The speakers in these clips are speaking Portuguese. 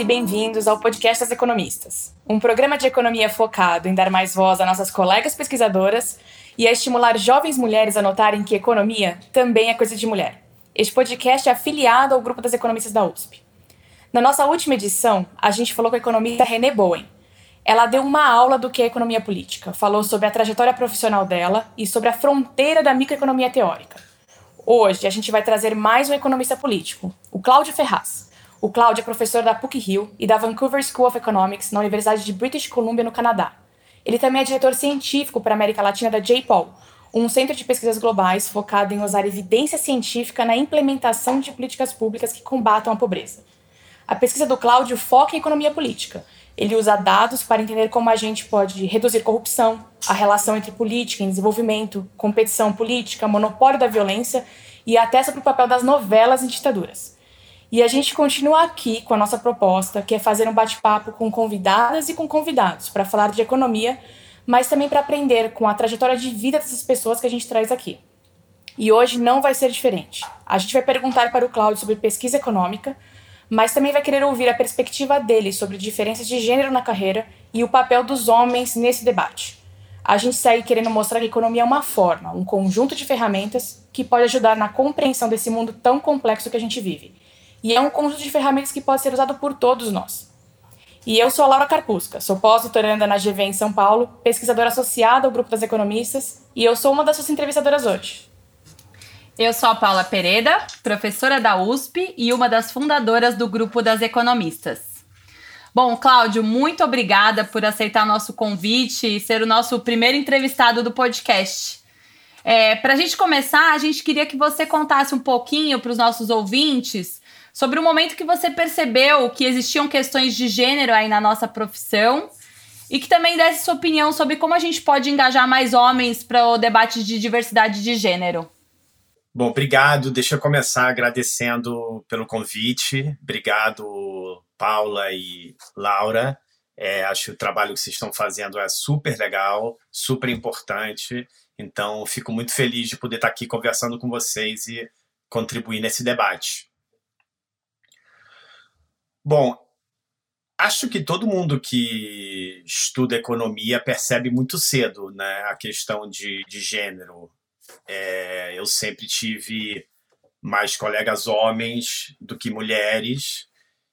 E bem-vindos ao Podcast das Economistas, um programa de economia focado em dar mais voz a nossas colegas pesquisadoras e a estimular jovens mulheres a notarem que economia também é coisa de mulher. Este podcast é afiliado ao grupo das economistas da USP. Na nossa última edição, a gente falou com a economista René Bowen. Ela deu uma aula do que é economia política, falou sobre a trajetória profissional dela e sobre a fronteira da microeconomia teórica. Hoje, a gente vai trazer mais um economista político, o Cláudio Ferraz. O Cláudio é professor da PUC-Rio e da Vancouver School of Economics na Universidade de British Columbia, no Canadá. Ele também é diretor científico para a América Latina da JPOL, um centro de pesquisas globais focado em usar evidência científica na implementação de políticas públicas que combatam a pobreza. A pesquisa do Cláudio foca em economia política. Ele usa dados para entender como a gente pode reduzir corrupção, a relação entre política e desenvolvimento, competição política, monopólio da violência e até sobre o papel das novelas em ditaduras. E a gente continua aqui com a nossa proposta, que é fazer um bate-papo com convidadas e com convidados para falar de economia, mas também para aprender com a trajetória de vida dessas pessoas que a gente traz aqui. E hoje não vai ser diferente. A gente vai perguntar para o Cláudio sobre pesquisa econômica, mas também vai querer ouvir a perspectiva dele sobre diferenças de gênero na carreira e o papel dos homens nesse debate. A gente segue querendo mostrar que a economia é uma forma, um conjunto de ferramentas que pode ajudar na compreensão desse mundo tão complexo que a gente vive e é um conjunto de ferramentas que pode ser usado por todos nós. E eu sou a Laura Carpusca, sou pós-doutoranda na GV em São Paulo, pesquisadora associada ao Grupo das Economistas, e eu sou uma das suas entrevistadoras hoje. Eu sou a Paula Pereda, professora da USP e uma das fundadoras do Grupo das Economistas. Bom, Cláudio, muito obrigada por aceitar nosso convite e ser o nosso primeiro entrevistado do podcast. É, para a gente começar, a gente queria que você contasse um pouquinho para os nossos ouvintes sobre o momento que você percebeu que existiam questões de gênero aí na nossa profissão e que também desse sua opinião sobre como a gente pode engajar mais homens para o debate de diversidade de gênero. Bom, obrigado. Deixa eu começar agradecendo pelo convite. Obrigado, Paula e Laura. É, acho que o trabalho que vocês estão fazendo é super legal, super importante. Então, fico muito feliz de poder estar aqui conversando com vocês e contribuir nesse debate. Bom, acho que todo mundo que estuda economia percebe muito cedo né, a questão de, de gênero. É, eu sempre tive mais colegas homens do que mulheres,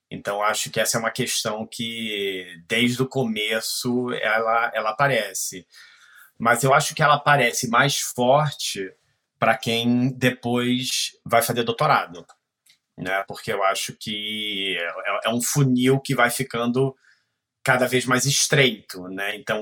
então acho que essa é uma questão que desde o começo ela, ela aparece. Mas eu acho que ela aparece mais forte para quem depois vai fazer doutorado né? Porque eu acho que é, é, um funil que vai ficando cada vez mais estreito, né? Então,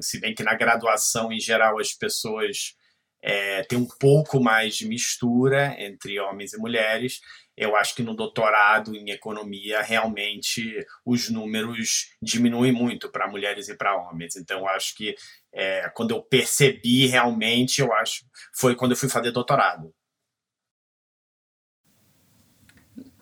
se bem que na graduação em geral as pessoas é, têm um pouco mais de mistura entre homens e mulheres, eu acho que no doutorado em economia realmente os números diminuem muito para mulheres e para homens. Então, eu acho que é, quando eu percebi realmente, eu acho foi quando eu fui fazer doutorado.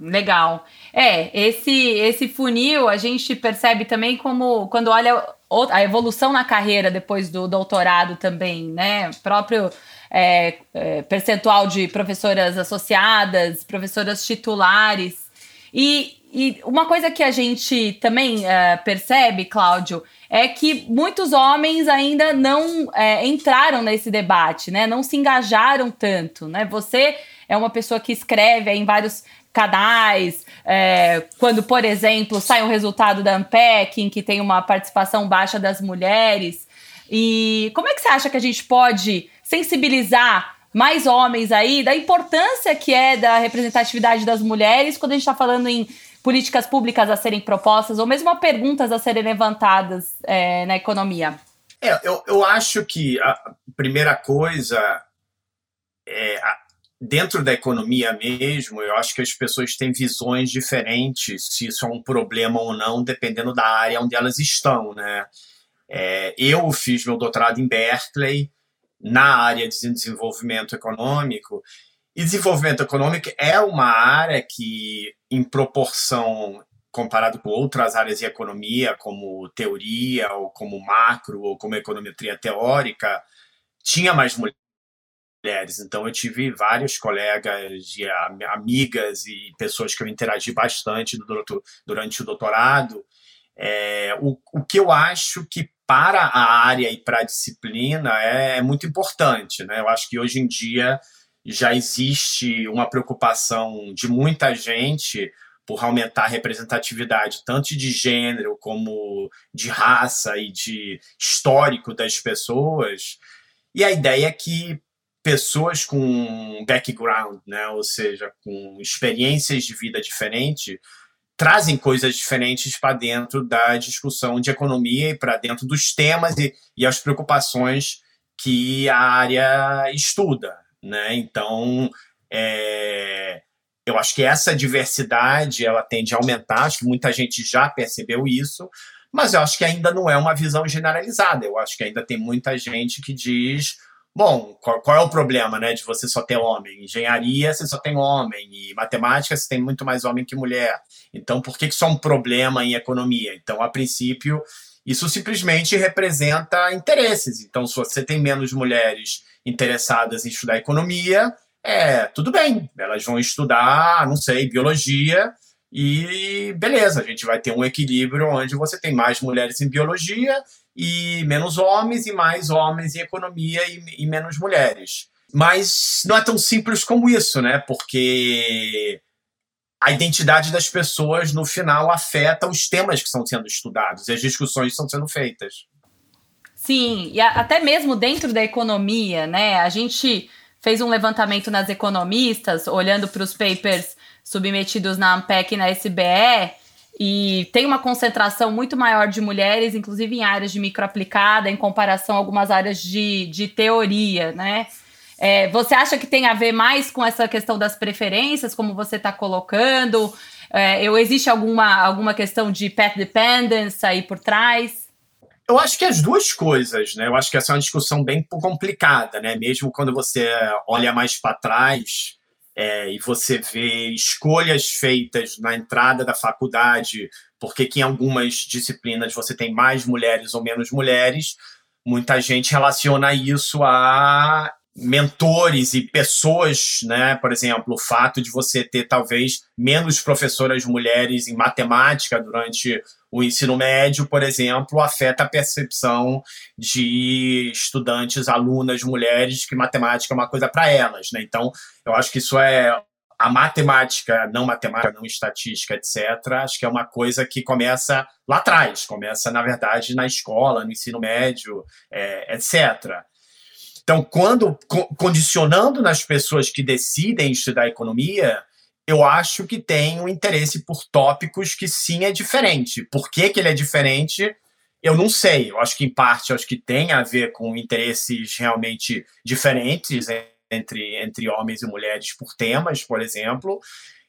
Legal. É, esse esse funil a gente percebe também como quando olha a evolução na carreira depois do doutorado também, né? Próprio é, é, percentual de professoras associadas, professoras titulares. E, e uma coisa que a gente também é, percebe, Cláudio, é que muitos homens ainda não é, entraram nesse debate, né? Não se engajaram tanto, né? Você é uma pessoa que escreve em vários canais, é, quando, por exemplo, sai um resultado da Ampec em que tem uma participação baixa das mulheres. E como é que você acha que a gente pode sensibilizar mais homens aí da importância que é da representatividade das mulheres quando a gente está falando em políticas públicas a serem propostas ou mesmo perguntas a serem levantadas é, na economia? É, eu, eu acho que a primeira coisa é, dentro da economia mesmo, eu acho que as pessoas têm visões diferentes se isso é um problema ou não, dependendo da área onde elas estão, né? É, eu fiz meu doutorado em Berkeley na área de desenvolvimento econômico e desenvolvimento econômico é uma área que, em proporção comparado com outras áreas de economia, como teoria, ou como macro, ou como econometria teórica, tinha mais mulheres mulheres. Então, eu tive vários colegas e amigas e pessoas que eu interagi bastante durante o doutorado. É, o, o que eu acho que para a área e para a disciplina é, é muito importante. Né? Eu acho que hoje em dia já existe uma preocupação de muita gente por aumentar a representatividade tanto de gênero como de raça e de histórico das pessoas. E a ideia é que pessoas com background, né, ou seja, com experiências de vida diferentes, trazem coisas diferentes para dentro da discussão de economia e para dentro dos temas e, e as preocupações que a área estuda, né? Então, é, eu acho que essa diversidade ela tende a aumentar. Acho que muita gente já percebeu isso, mas eu acho que ainda não é uma visão generalizada. Eu acho que ainda tem muita gente que diz Bom, qual, qual, é o problema, né, de você só ter homem? Engenharia, você só tem homem, e matemática, você tem muito mais homem que mulher. Então, por que, isso é um problema em economia? Então, a princípio, isso simplesmente representa interesses. Então, se você tem menos mulheres interessadas em estudar economia, é tudo bem, elas vão estudar, não sei, biologia, e beleza, a gente vai ter um equilíbrio onde você tem mais mulheres em biologia e menos homens, e mais homens em economia e, e menos mulheres. Mas não é tão simples como isso, né? Porque a identidade das pessoas, no final, afeta os temas que estão sendo estudados e as discussões que estão sendo feitas. Sim, e até mesmo dentro da economia, né? A gente fez um levantamento nas economistas, olhando para os papers submetidos na AMPEC e na SBE, e tem uma concentração muito maior de mulheres, inclusive em áreas de microaplicada, em comparação a algumas áreas de, de teoria, né? É, você acha que tem a ver mais com essa questão das preferências, como você está colocando? É, ou existe alguma, alguma questão de path dependence aí por trás? Eu acho que as duas coisas, né? Eu acho que essa é uma discussão bem complicada, né? Mesmo quando você olha mais para trás, é, e você vê escolhas feitas na entrada da faculdade, porque que em algumas disciplinas você tem mais mulheres ou menos mulheres, muita gente relaciona isso a mentores e pessoas, né? Por exemplo, o fato de você ter talvez menos professoras mulheres em matemática durante o ensino médio, por exemplo, afeta a percepção de estudantes, alunas mulheres que matemática é uma coisa para elas, né? Então, eu acho que isso é a matemática, não matemática, não estatística, etc., acho que é uma coisa que começa lá atrás, começa, na verdade, na escola, no ensino médio, é, etc. Então, quando condicionando nas pessoas que decidem estudar economia, eu acho que tem um interesse por tópicos que sim é diferente. Por que, que ele é diferente? Eu não sei. Eu acho que, em parte, acho que tem a ver com interesses realmente diferentes entre, entre homens e mulheres por temas, por exemplo.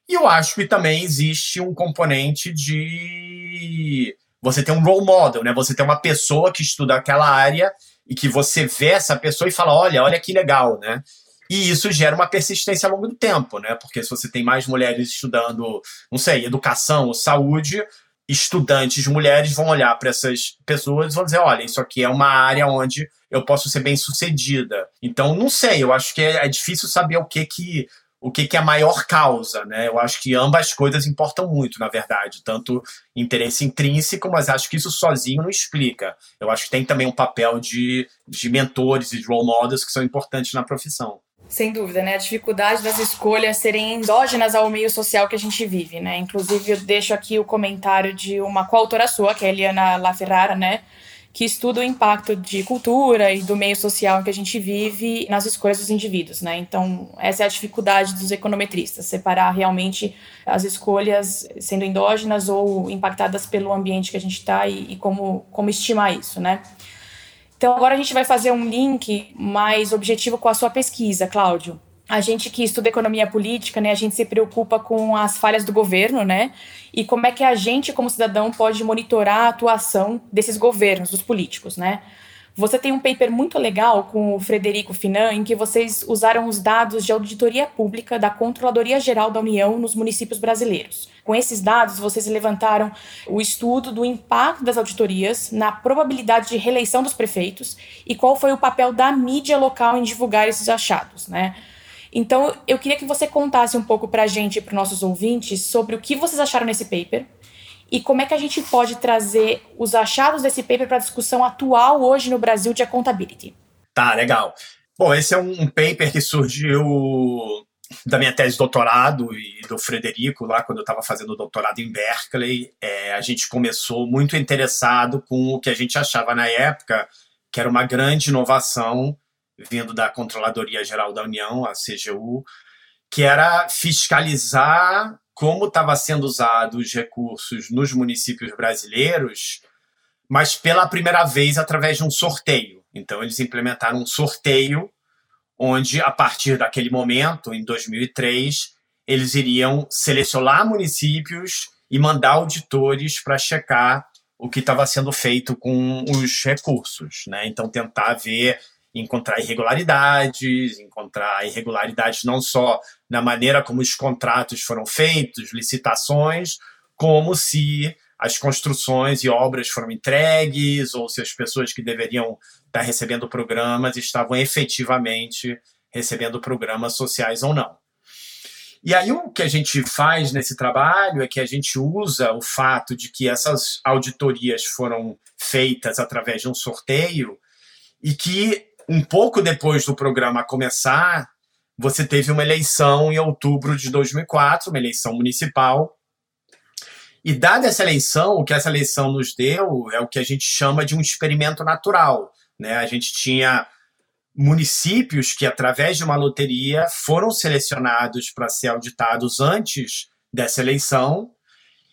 E eu acho que também existe um componente de você ter um role model, né? Você ter uma pessoa que estuda aquela área e que você vê essa pessoa e fala: olha, olha que legal, né? E isso gera uma persistência ao longo do tempo, né? Porque se você tem mais mulheres estudando, não sei, educação ou saúde, estudantes mulheres vão olhar para essas pessoas e vão dizer: olha, isso aqui é uma área onde eu posso ser bem sucedida. Então, não sei, eu acho que é, é difícil saber o que que o que, que é a maior causa, né? Eu acho que ambas coisas importam muito, na verdade, tanto interesse intrínseco, mas acho que isso sozinho não explica. Eu acho que tem também um papel de, de mentores e de role models que são importantes na profissão. Sem dúvida, né? A dificuldade das escolhas serem endógenas ao meio social que a gente vive, né? Inclusive, eu deixo aqui o comentário de uma coautora sua, que é a Eliana LaFerrara, né? Que estuda o impacto de cultura e do meio social em que a gente vive nas escolhas dos indivíduos, né? Então, essa é a dificuldade dos econometristas, separar realmente as escolhas sendo endógenas ou impactadas pelo ambiente que a gente está e, e, como, como estimar isso, né? Então, agora a gente vai fazer um link mais objetivo com a sua pesquisa, Cláudio a gente que estuda economia política, né, a gente se preocupa com as falhas do governo, né, e como é que a gente, como cidadão, pode monitorar a atuação desses governos, dos políticos, né. Você tem um paper muito legal com o Frederico Finan, em que vocês usaram os dados de auditoria pública da Controladoria Geral da União nos municípios brasileiros. Com esses dados, vocês levantaram o estudo do impacto das auditorias na probabilidade de reeleição dos prefeitos e qual foi o papel da mídia local em divulgar esses achados, né? Então, eu queria que você contasse um pouco para a gente e para os nossos ouvintes sobre o que vocês acharam nesse paper, e como é que a gente pode trazer os achados desse paper para a discussão atual hoje no Brasil de accountability. Tá, legal. Bom, esse é um paper que surgiu da minha tese de doutorado e do Frederico, lá quando eu estava fazendo doutorado em Berkeley. É, a gente começou muito interessado com o que a gente achava na época que era uma grande inovação vindo da Controladoria Geral da União, a CGU, que era fiscalizar como estava sendo usado os recursos nos municípios brasileiros, mas pela primeira vez através de um sorteio. Então, eles implementaram um sorteio onde, a partir daquele momento, em 2003, eles iriam selecionar municípios e mandar auditores para checar o que estava sendo feito com os recursos. Né? Então, tentar ver encontrar irregularidades, encontrar irregularidades não só na maneira como os contratos foram feitos, licitações, como se as construções e obras foram entregues ou se as pessoas que deveriam estar recebendo programas estavam efetivamente recebendo programas sociais ou não. E aí o que a gente faz nesse trabalho é que a gente usa o fato de que essas auditorias foram feitas através de um sorteio e que um pouco depois do programa começar, você teve uma eleição em outubro de 2004, uma eleição municipal. E dada essa eleição, o que essa eleição nos deu é o que a gente chama de um experimento natural. Né? A gente tinha municípios que, através de uma loteria, foram selecionados para ser auditados antes dessa eleição,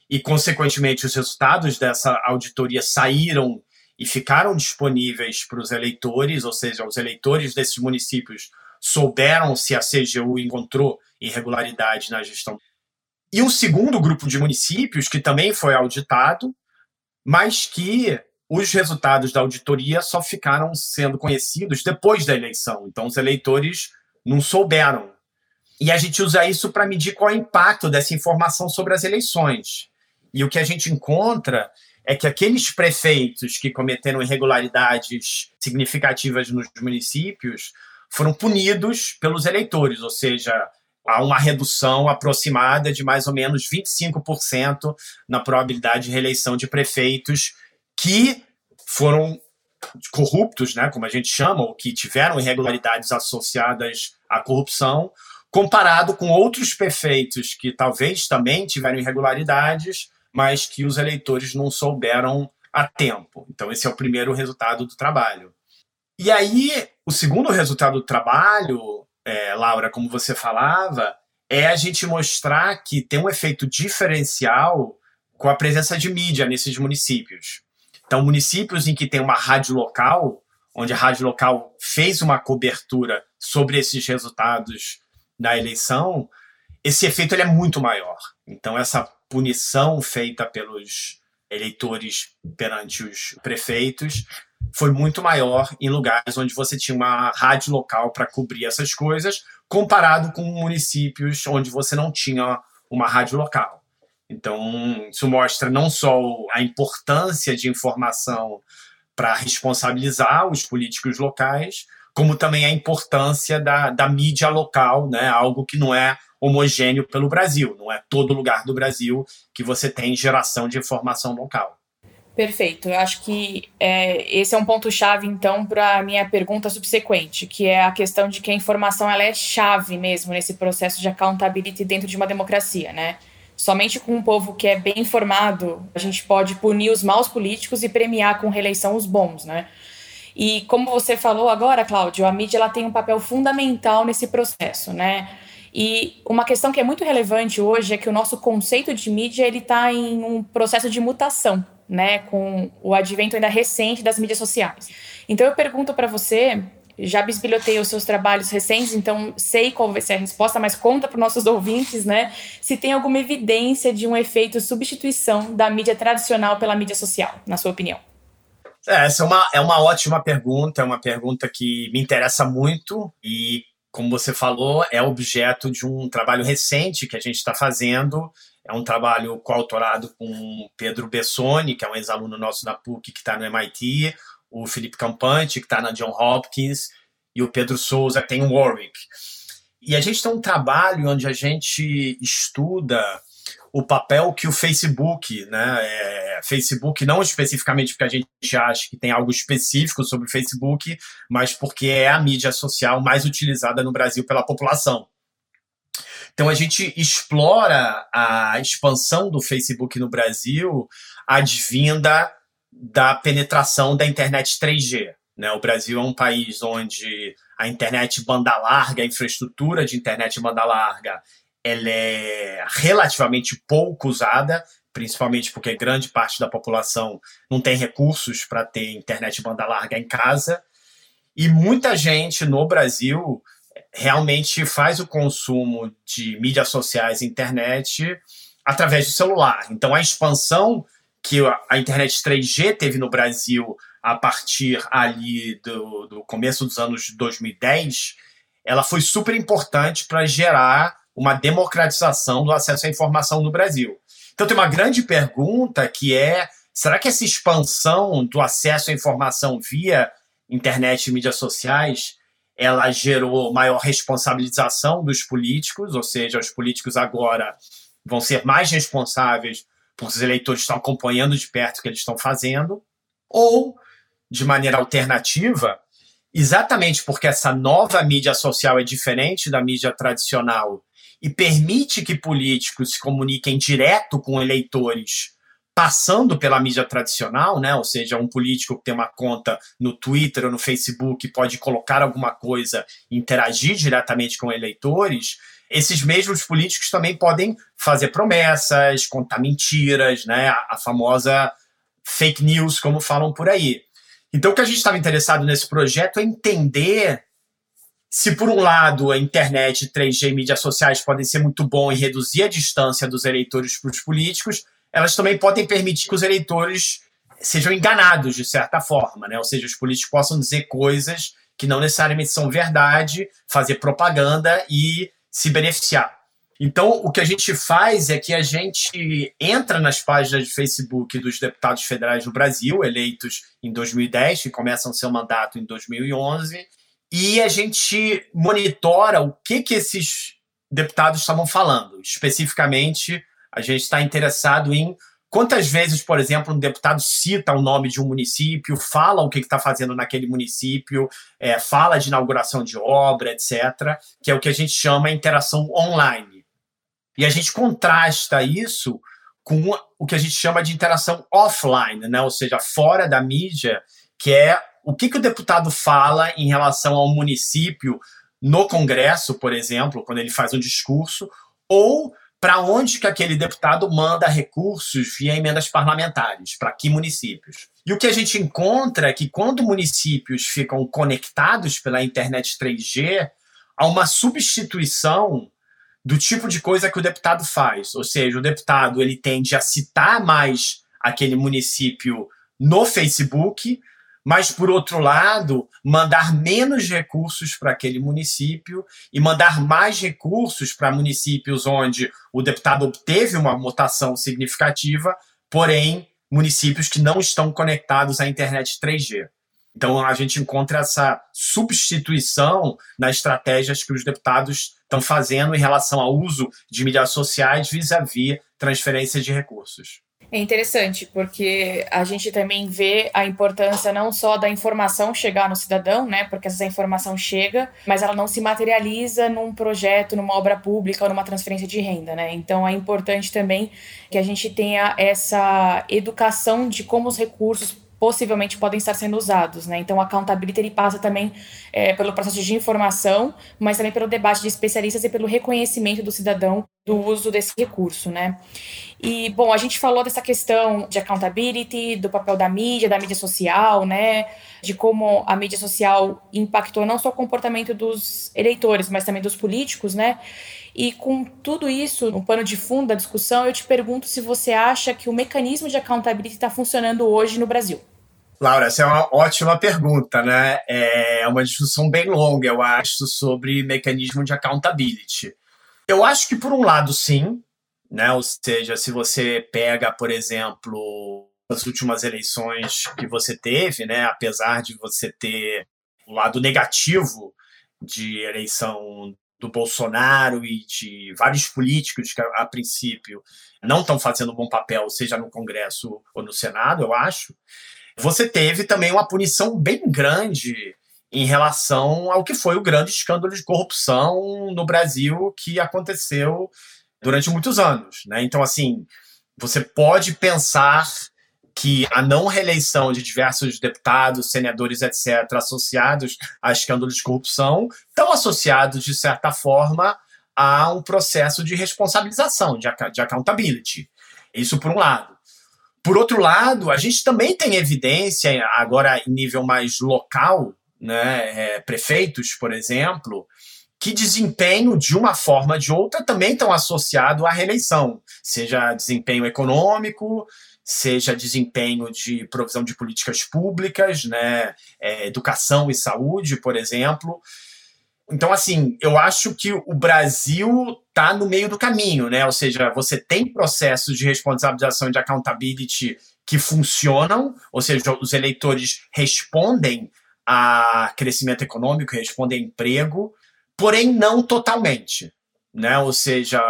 e, consequentemente, os resultados dessa auditoria saíram e ficaram disponíveis para os eleitores, ou seja, os eleitores desses municípios souberam se a CGU encontrou irregularidade na gestão. E um segundo grupo de municípios que também foi auditado, mas que os resultados da auditoria só ficaram sendo conhecidos depois da eleição. Então, os eleitores não souberam. E a gente usa isso para medir qual é o impacto dessa informação sobre as eleições. E o que a gente encontra é que aqueles prefeitos que cometeram irregularidades significativas nos municípios foram punidos pelos eleitores, ou seja, há uma redução aproximada de mais ou menos 25% na probabilidade de reeleição de prefeitos que foram corruptos, né, como a gente chama, ou que tiveram irregularidades associadas à corrupção, comparado com outros prefeitos que talvez também tiveram irregularidades, mas que os eleitores não souberam a tempo. Então, esse é o primeiro resultado do trabalho. E aí, o segundo resultado do trabalho, é, Laura, como você falava, é a gente mostrar que tem um efeito diferencial com a presença de mídia nesses municípios. Então, municípios em que tem uma rádio local, onde a rádio local fez uma cobertura sobre esses resultados da eleição, esse efeito ele é muito maior. Então, essa punição feita pelos eleitores perante os prefeitos foi muito maior em lugares onde você tinha uma rádio local para cobrir essas coisas, comparado com municípios onde você não tinha uma rádio local. Então, isso mostra não só a importância de informação para responsabilizar os políticos locais, como também a importância da, da mídia local, né? algo que não é homogêneo pelo Brasil. Não é todo lugar do Brasil que você tem geração de informação local. Perfeito. Eu acho que é, esse é um ponto-chave, então, para a minha pergunta subsequente, que é a questão de que a informação ela é chave mesmo nesse processo de accountability dentro de uma democracia, né? Somente com um povo que é bem informado, a gente pode punir os maus políticos e premiar com reeleição os bons, né? E como você falou agora, Cláudio, a mídia ela tem um papel fundamental nesse processo, né? E uma questão que é muito relevante hoje é que o nosso conceito de mídia ele está em um processo de mutação, né, com o advento ainda recente das mídias sociais. Então eu pergunto para você, já bisbilhotei os seus trabalhos recentes, então sei qual vai ser a resposta, mas conta para os nossos ouvintes, né, se tem alguma evidência de um efeito substituição da mídia tradicional pela mídia social, na sua opinião. É, essa é uma, é uma ótima pergunta, é uma pergunta que me interessa muito e, como você falou, é objeto de um trabalho recente que a gente está fazendo. É um trabalho coautorado com Pedro Bessoni, que é um ex-aluno nosso da PUC que está no MIT, o Felipe Campante, que está na John Hopkins, e o Pedro Souza, que tem Warwick. E a gente tem um trabalho onde a gente estuda o papel que o Facebook, né, é, Facebook não especificamente porque a gente acha que tem algo específico sobre o Facebook, mas porque é a mídia social mais utilizada no Brasil pela população. Então a gente explora a expansão do Facebook no Brasil advinda da penetração da internet 3G. Né? O Brasil é um país onde a internet banda larga, a infraestrutura de internet banda larga ela é relativamente pouco usada, principalmente porque grande parte da população não tem recursos para ter internet banda larga em casa. E muita gente no Brasil realmente faz o consumo de mídias sociais e internet através do celular. Então, a expansão que a internet 3G teve no Brasil a partir ali do, do começo dos anos 2010, ela foi super importante para gerar uma democratização do acesso à informação no Brasil. Então, tem uma grande pergunta que é: será que essa expansão do acesso à informação via internet e mídias sociais ela gerou maior responsabilização dos políticos, ou seja, os políticos agora vão ser mais responsáveis porque os eleitores estão acompanhando de perto o que eles estão fazendo, ou, de maneira alternativa, exatamente porque essa nova mídia social é diferente da mídia tradicional e permite que políticos se comuniquem direto com eleitores passando pela mídia tradicional, né? Ou seja, um político que tem uma conta no Twitter ou no Facebook pode colocar alguma coisa, interagir diretamente com eleitores. Esses mesmos políticos também podem fazer promessas, contar mentiras, né? A, a famosa fake news, como falam por aí. Então, o que a gente estava interessado nesse projeto é entender se por um lado a internet, 3G e mídias sociais podem ser muito bom em reduzir a distância dos eleitores para os políticos, elas também podem permitir que os eleitores sejam enganados de certa forma, né? Ou seja, os políticos possam dizer coisas que não necessariamente são verdade, fazer propaganda e se beneficiar. Então, o que a gente faz é que a gente entra nas páginas de Facebook dos deputados federais do Brasil, eleitos em 2010, que começam seu mandato em 2011, e a gente monitora o que, que esses deputados estavam falando. Especificamente, a gente está interessado em quantas vezes, por exemplo, um deputado cita o nome de um município, fala o que está fazendo naquele município, é, fala de inauguração de obra, etc., que é o que a gente chama interação online. E a gente contrasta isso com o que a gente chama de interação offline, né? ou seja, fora da mídia, que é o que, que o deputado fala em relação ao município no Congresso, por exemplo, quando ele faz um discurso, ou para onde que aquele deputado manda recursos via emendas parlamentares, para que municípios. E o que a gente encontra é que quando municípios ficam conectados pela internet 3G, há uma substituição do tipo de coisa que o deputado faz. Ou seja, o deputado ele tende a citar mais aquele município no Facebook, mas, por outro lado, mandar menos recursos para aquele município e mandar mais recursos para municípios onde o deputado obteve uma votação significativa, porém, municípios que não estão conectados à internet 3G. Então, a gente encontra essa substituição nas estratégias que os deputados estão fazendo em relação ao uso de mídias sociais vis-à-vis -vis transferência de recursos. É interessante, porque a gente também vê a importância não só da informação chegar no cidadão, né? Porque essa informação chega, mas ela não se materializa num projeto, numa obra pública ou numa transferência de renda, né? Então é importante também que a gente tenha essa educação de como os recursos possivelmente podem estar sendo usados, né? Então, a accountability ele passa também é, pelo processo de informação, mas também pelo debate de especialistas e pelo reconhecimento do cidadão do uso desse recurso, né? E, bom, a gente falou dessa questão de accountability, do papel da mídia, da mídia social, né? De como a mídia social impactou não só o comportamento dos eleitores, mas também dos políticos, né? E com tudo isso no pano de fundo da discussão, eu te pergunto se você acha que o mecanismo de accountability está funcionando hoje no Brasil. Laura, essa é uma ótima pergunta, né? É uma discussão bem longa, eu acho, sobre mecanismo de accountability. Eu acho que, por um lado, sim, né? Ou seja, se você pega, por exemplo, as últimas eleições que você teve, né? Apesar de você ter o lado negativo de eleição do Bolsonaro e de vários políticos que, a princípio, não estão fazendo um bom papel, seja no Congresso ou no Senado, eu acho. Você teve também uma punição bem grande em relação ao que foi o grande escândalo de corrupção no Brasil que aconteceu durante muitos anos. Né? Então, assim, você pode pensar que a não reeleição de diversos deputados, senadores, etc., associados a escândalos de corrupção, estão associados, de certa forma, a um processo de responsabilização, de, de accountability. Isso por um lado. Por outro lado, a gente também tem evidência, agora em nível mais local, né, é, prefeitos, por exemplo, que desempenho, de uma forma ou de outra, também estão associados à reeleição, seja desempenho econômico, seja desempenho de provisão de políticas públicas, né, é, educação e saúde, por exemplo. Então, assim, eu acho que o Brasil está no meio do caminho, né? Ou seja, você tem processos de responsabilização e de accountability que funcionam, ou seja, os eleitores respondem a crescimento econômico, respondem a emprego, porém não totalmente. Né? Ou seja,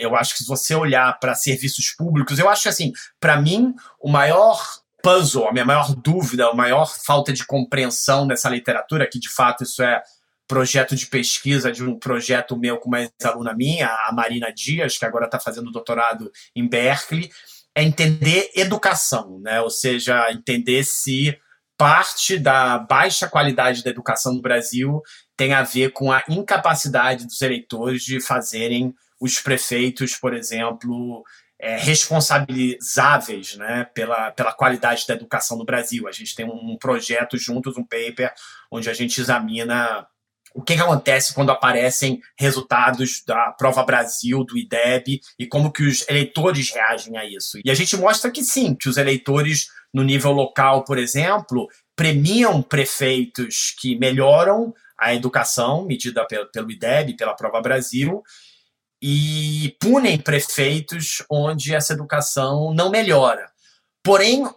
eu acho que se você olhar para serviços públicos, eu acho que assim, para mim, o maior puzzle, a minha maior dúvida, a maior falta de compreensão nessa literatura, que de fato isso é projeto de pesquisa de um projeto meu com uma ex-aluna minha, a Marina Dias, que agora está fazendo doutorado em Berkeley, é entender educação, né? Ou seja, entender se parte da baixa qualidade da educação no Brasil tem a ver com a incapacidade dos eleitores de fazerem os prefeitos, por exemplo, é, responsabilizáveis né, pela, pela qualidade da educação no Brasil. A gente tem um, um projeto juntos, um paper, onde a gente examina o que, que, acontece quando aparecem resultados da Prova Brasil, do IDEB, e como que os eleitores reagem a isso. E a gente mostra que sim, que os eleitores no nível local, por exemplo, premiam prefeitos que melhoram a educação, medida pelo IDEB, pela Prova Brasil, e punem prefeitos onde essa educação não melhora. Porém,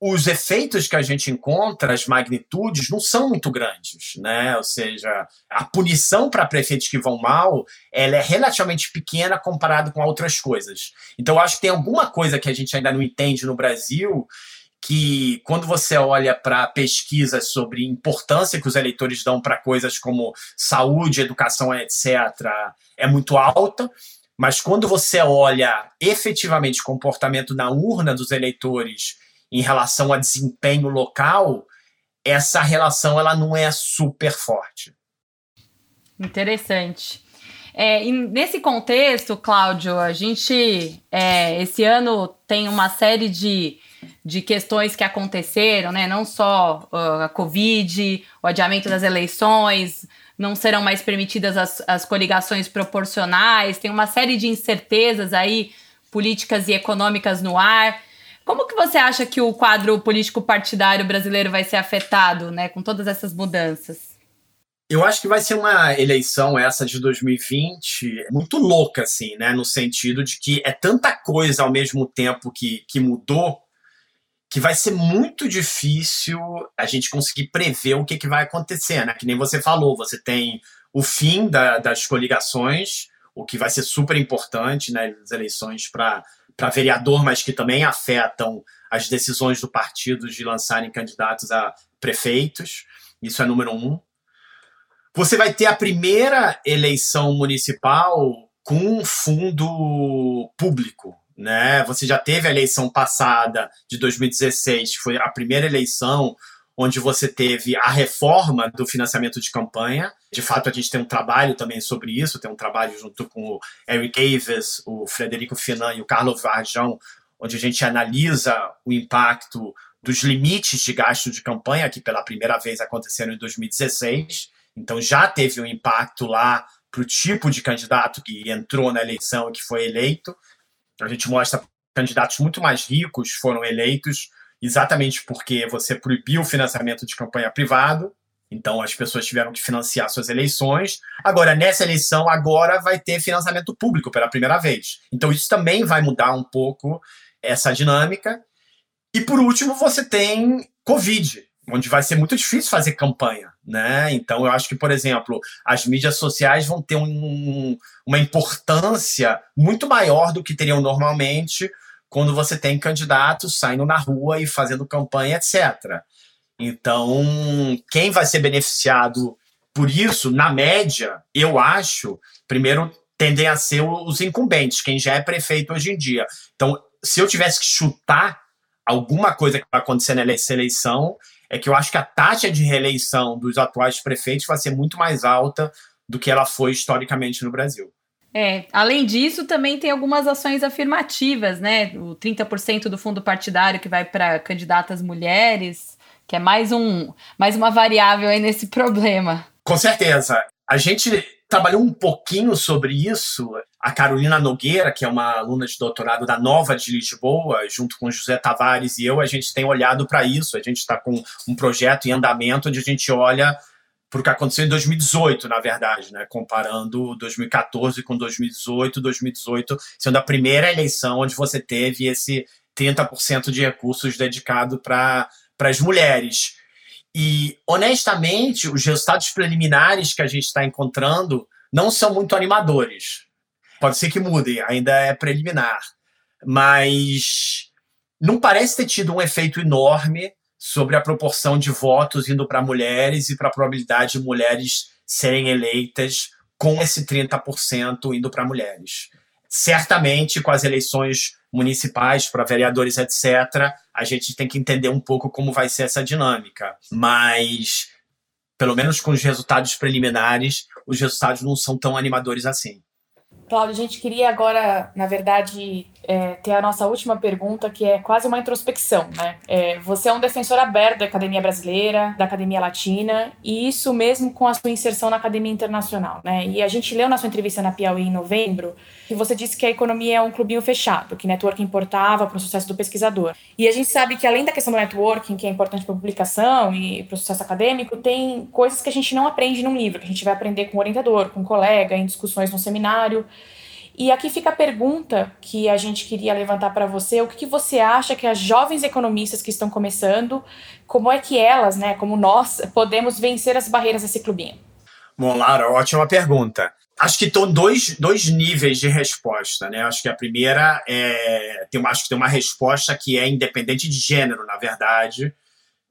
os efeitos que a gente encontra, as magnitudes, não são muito grandes, né? Ou seja, a punição para prefeitos que vão mal, ela é relativamente pequena comparado com outras coisas. Então, acho que tem alguma coisa que a gente ainda não entende no Brasil que quando você olha para pesquisas sobre importância que os eleitores dão para coisas como saúde, educação, etc., é muito alta, mas quando você olha efetivamente o comportamento na urna dos eleitores em relação a desempenho local, essa relação ela não é super forte. Interessante. É, nesse contexto, Cláudio, a gente é, esse ano tem uma série de de questões que aconteceram, né? Não só uh, a Covid, o adiamento das eleições, não serão mais permitidas as, as coligações proporcionais, tem uma série de incertezas aí, políticas e econômicas no ar. Como que você acha que o quadro político partidário brasileiro vai ser afetado, né, com todas essas mudanças? Eu acho que vai ser uma eleição essa de 2020 muito louca, assim, né? No sentido de que é tanta coisa ao mesmo tempo que, que mudou que vai ser muito difícil a gente conseguir prever o que, que vai acontecer, né? Que nem você falou, você tem o fim da, das coligações, o que vai ser super importante nas né, eleições para vereador, mas que também afetam as decisões do partido de lançarem candidatos a prefeitos. Isso é número um. Você vai ter a primeira eleição municipal com fundo público, né? Você já teve a eleição passada de 2016, que foi a primeira eleição onde você teve a reforma do financiamento de campanha. De fato, a gente tem um trabalho também sobre isso, tem um trabalho junto com o Eric Aves, o Frederico Finan e o Carlos Varjão, onde a gente analisa o impacto dos limites de gasto de campanha, que pela primeira vez aconteceram em 2016. Então já teve um impacto lá para o tipo de candidato que entrou na eleição e que foi eleito. A gente mostra candidatos muito mais ricos foram eleitos exatamente porque você proibiu o financiamento de campanha privado, então as pessoas tiveram que financiar suas eleições. Agora, nessa eleição, agora vai ter financiamento público pela primeira vez. Então isso também vai mudar um pouco essa dinâmica. E por último, você tem Covid, onde vai ser muito difícil fazer campanha, né? Então eu acho que, por exemplo, as mídias sociais vão ter um, uma importância muito maior do que teriam normalmente quando você tem candidatos saindo na rua e fazendo campanha, etc. Então, quem vai ser beneficiado por isso, na média, eu acho, primeiro tendem a ser os incumbentes, quem já é prefeito hoje em dia. Então, se eu tivesse que chutar alguma coisa que vai acontecer nessa eleição, é que eu acho que a taxa de reeleição dos atuais prefeitos vai ser muito mais alta do que ela foi historicamente no Brasil. É, além disso, também tem algumas ações afirmativas, né? O 30% do fundo partidário que vai para candidatas mulheres, que é mais um, mais uma variável aí nesse problema. Com certeza. A gente trabalhou um pouquinho sobre isso. A Carolina Nogueira, que é uma aluna de doutorado da Nova de Lisboa, junto com José Tavares e eu, a gente tem olhado para isso. A gente está com um projeto em andamento onde a gente olha para o que aconteceu em 2018, na verdade, né? comparando 2014 com 2018, 2018 sendo a primeira eleição onde você teve esse 30% de recursos dedicado para as mulheres. E, honestamente, os resultados preliminares que a gente está encontrando não são muito animadores. Pode ser que mudem, ainda é preliminar. Mas não parece ter tido um efeito enorme sobre a proporção de votos indo para mulheres e para a probabilidade de mulheres serem eleitas com esse 30% indo para mulheres. Certamente, com as eleições municipais, para vereadores, etc., a gente tem que entender um pouco como vai ser essa dinâmica. Mas, pelo menos com os resultados preliminares, os resultados não são tão animadores assim. Cláudio, a gente queria agora, na verdade, é, ter a nossa última pergunta, que é quase uma introspecção, né? É, você é um defensor aberto da academia brasileira, da academia latina, e isso mesmo com a sua inserção na academia internacional, né? E a gente leu na sua entrevista na Piauí em novembro que você disse que a economia é um clubinho fechado, que network importava para o sucesso do pesquisador. E a gente sabe que além da questão do networking, que é importante para a publicação e para o sucesso acadêmico, tem coisas que a gente não aprende num livro, que a gente vai aprender com o orientador, com um colega, em discussões no seminário. E aqui fica a pergunta que a gente queria levantar para você: o que, que, você acha que as jovens economistas que estão começando, como é que elas, né, como nós, podemos vencer as barreiras desse clubinho? Bom, Lara, ótima pergunta. Acho que estão dois, dois níveis de resposta, né? Acho que a primeira é. Tem acho que tem uma resposta que é independente de gênero, na verdade,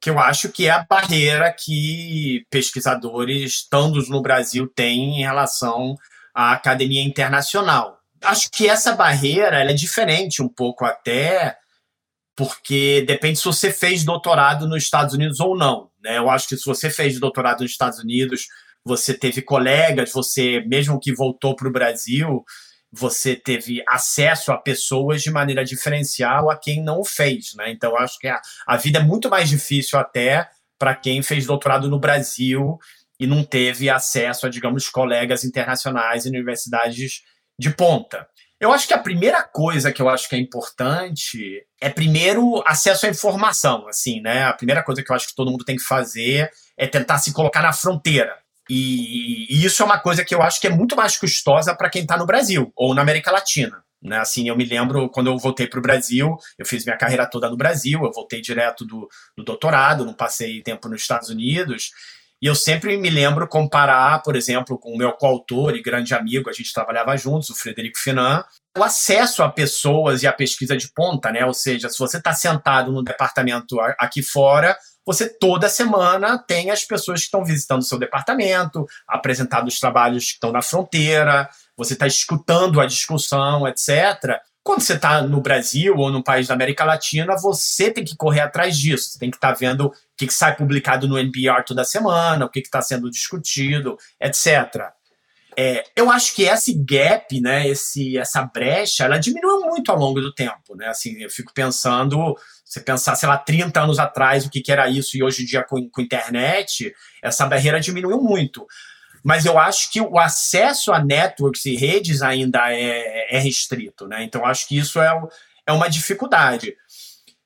que eu acho que é a barreira que pesquisadores, tantos no Brasil, têm em relação a academia internacional. Acho que essa barreira é diferente um pouco até, porque depende se você fez doutorado nos Estados Unidos ou não. Né? Eu acho que se você fez doutorado nos Estados Unidos, você teve colegas, você, mesmo que voltou para o Brasil, você teve acesso a pessoas de maneira diferencial a quem não fez. Né? Então, acho que a, a vida é muito mais difícil até para quem fez doutorado no Brasil e não teve acesso a, digamos, colegas internacionais em universidades de ponta. Eu acho que a primeira coisa que eu acho que é importante é primeiro acesso à informação, assim, né? A primeira coisa que eu acho que todo mundo tem que fazer é tentar se colocar na fronteira. E, e isso é uma coisa que eu acho que é muito mais custosa para quem está no Brasil ou na América Latina. Né? Assim, eu me lembro quando eu voltei para o Brasil, eu fiz minha carreira toda no Brasil, eu voltei direto do, do doutorado, não passei tempo nos Estados Unidos, e eu sempre me lembro comparar, por exemplo, com o meu coautor e grande amigo, a gente trabalhava juntos, o Frederico Finan, o acesso a pessoas e a pesquisa de ponta, né? Ou seja, se você está sentado no departamento aqui fora, você toda semana tem as pessoas que estão visitando o seu departamento, apresentando os trabalhos que estão na fronteira, você está escutando a discussão, etc. Quando você está no Brasil ou num país da América Latina, você tem que correr atrás disso. Você tem que estar tá vendo o que, que, sai publicado no NPR toda semana, o que está sendo discutido, etc. É, eu acho que esse gap, né, esse, essa brecha, ela diminuiu muito ao longo do tempo. Né? Assim, eu fico pensando, você pensar, sei lá, 30 anos atrás, o que, que era isso, e hoje em dia com, com internet, essa barreira diminuiu muito mas eu acho que o acesso a networks e redes ainda é, é restrito, né? Então acho que isso é, é uma dificuldade.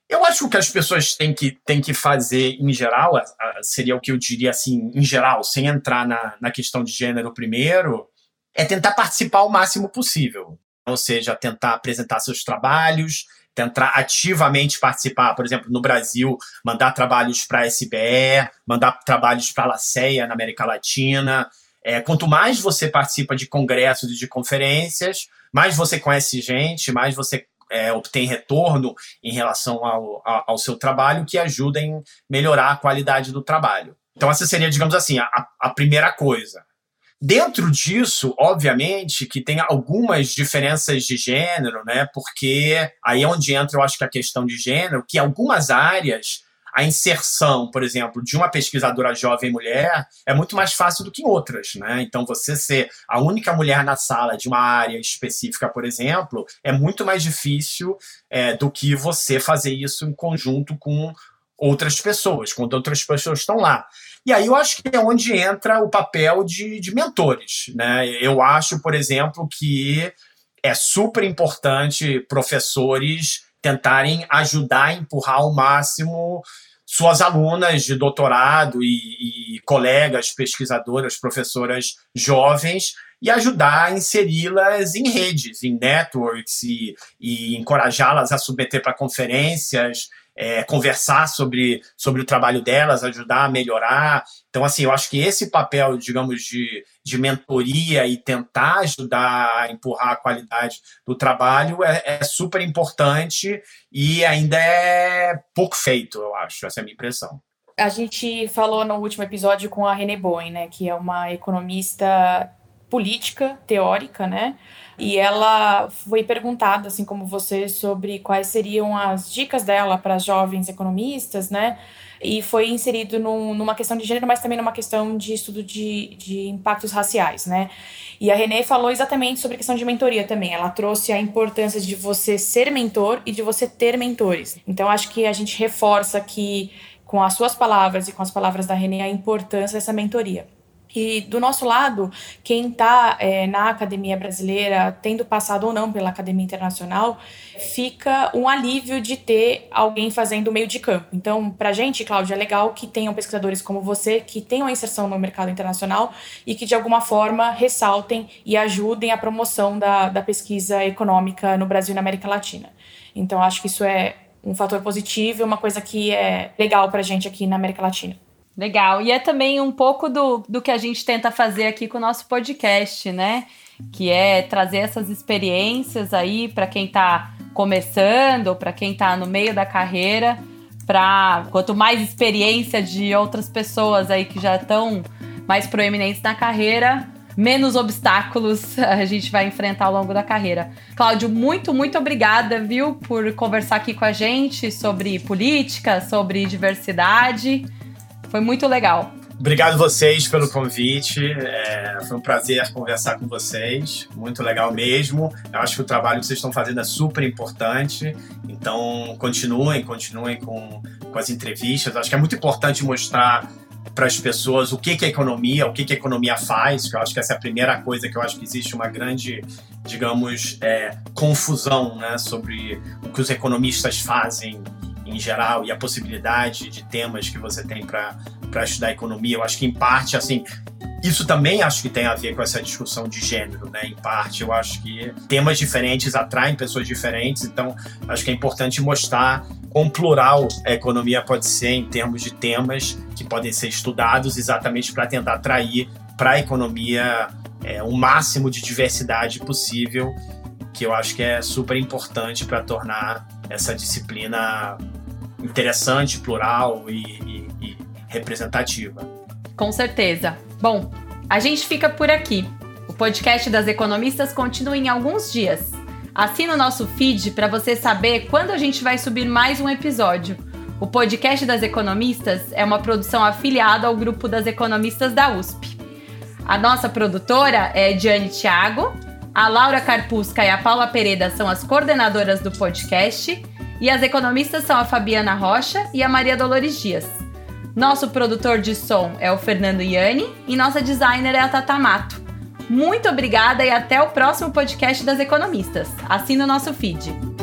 Eu acho que o que as pessoas têm que, têm que fazer em geral, seria o que eu diria assim, em geral, sem entrar na, na questão de gênero primeiro, é tentar participar o máximo possível. Ou seja, tentar apresentar seus trabalhos, tentar ativamente participar, por exemplo, no Brasil, mandar trabalhos para a SBE, mandar trabalhos para a LACEA na América Latina. É, quanto mais você participa de congressos e de conferências, mais você conhece gente, mais você é, obtém retorno em relação ao, ao, seu trabalho, que ajuda em melhorar a qualidade do trabalho. Então, essa seria, digamos assim, a, a primeira coisa. Dentro disso, obviamente, que tem algumas diferenças de gênero, né? Porque aí é onde entra, eu acho que a questão de gênero, que algumas áreas a inserção, por exemplo, de uma pesquisadora jovem mulher é muito mais fácil do que em outras, né? Então, você ser a única mulher na sala de uma área específica, por exemplo, é muito mais difícil é, do que você fazer isso em conjunto com outras pessoas, quando outras pessoas estão lá. E aí eu acho que é onde entra o papel de, de mentores, né? Eu acho, por exemplo, que é super importante professores tentarem ajudar a empurrar ao máximo suas alunas de doutorado e, e colegas pesquisadoras, professoras jovens e ajudar a inseri-las em redes, em networks e, e encorajá-las a submeter para conferências é, conversar sobre, sobre o trabalho delas, ajudar a melhorar. Então, assim, eu acho que esse papel, digamos, de, de mentoria e tentar ajudar a empurrar a qualidade do trabalho é, é super importante e ainda é pouco feito, eu acho. Essa é a minha impressão. A gente falou no último episódio com a René Bowen, né, que é uma economista política, teórica, né? E ela foi perguntada, assim como você, sobre quais seriam as dicas dela para jovens economistas, né? E foi inserido num, numa questão de gênero, mas também numa questão de estudo de, de impactos raciais, né? E a Renê falou exatamente sobre a questão de mentoria também. Ela trouxe a importância de você ser mentor e de você ter mentores. Então, acho que a gente reforça aqui, com as suas palavras e com as palavras da Renê, a importância dessa mentoria. E do nosso lado, quem está é, na academia brasileira, tendo passado ou não pela academia internacional, fica um alívio de ter alguém fazendo meio de campo. Então, para a gente, Cláudia, é legal que tenham pesquisadores como você, que tenham inserção no mercado internacional e que, de alguma forma, ressaltem e ajudem a promoção da, da pesquisa econômica no Brasil e na América Latina. Então, acho que isso é um fator positivo e uma coisa que é legal para a gente aqui na América Latina. Legal. E é também um pouco do, do que a gente tenta fazer aqui com o nosso podcast, né? Que é trazer essas experiências aí para quem está começando, para quem está no meio da carreira, para quanto mais experiência de outras pessoas aí que já estão mais proeminentes na carreira, menos obstáculos a gente vai enfrentar ao longo da carreira. Cláudio, muito, muito obrigada, viu, por conversar aqui com a gente sobre política, sobre diversidade. Foi muito legal. Obrigado vocês pelo convite. É, foi um prazer conversar com vocês. Muito legal mesmo. Eu acho que o trabalho que vocês estão fazendo é super importante. Então, continuem, continuem com, com as entrevistas. Acho que é muito importante mostrar para as pessoas o que, que é economia, o que, que a economia faz, eu acho que essa é a primeira coisa que eu acho que existe uma grande, digamos, é, confusão né, sobre o que os economistas fazem em geral e a possibilidade de temas que você tem para estudar economia. Eu acho que, em parte, assim, isso também acho que tem a ver com essa discussão de gênero, né? Em parte, eu acho que temas diferentes atraem pessoas diferentes, então acho que é importante mostrar quão plural a economia pode ser em termos de temas que podem ser estudados exatamente para tentar atrair para a economia é, o máximo de diversidade possível, que eu acho que é super importante para tornar essa disciplina interessante, plural e, e, e representativa. Com certeza. Bom, a gente fica por aqui. O podcast das economistas continua em alguns dias. Assina o nosso feed para você saber quando a gente vai subir mais um episódio. O podcast das economistas é uma produção afiliada ao grupo das economistas da USP. A nossa produtora é Diane Thiago, a Laura Carpusca e a Paula Pereira são as coordenadoras do podcast e as economistas são a Fabiana Rocha e a Maria Dolores Dias. Nosso produtor de som é o Fernando Iani e nossa designer é a Tata Mato. Muito obrigada e até o próximo podcast das economistas. Assina o nosso feed.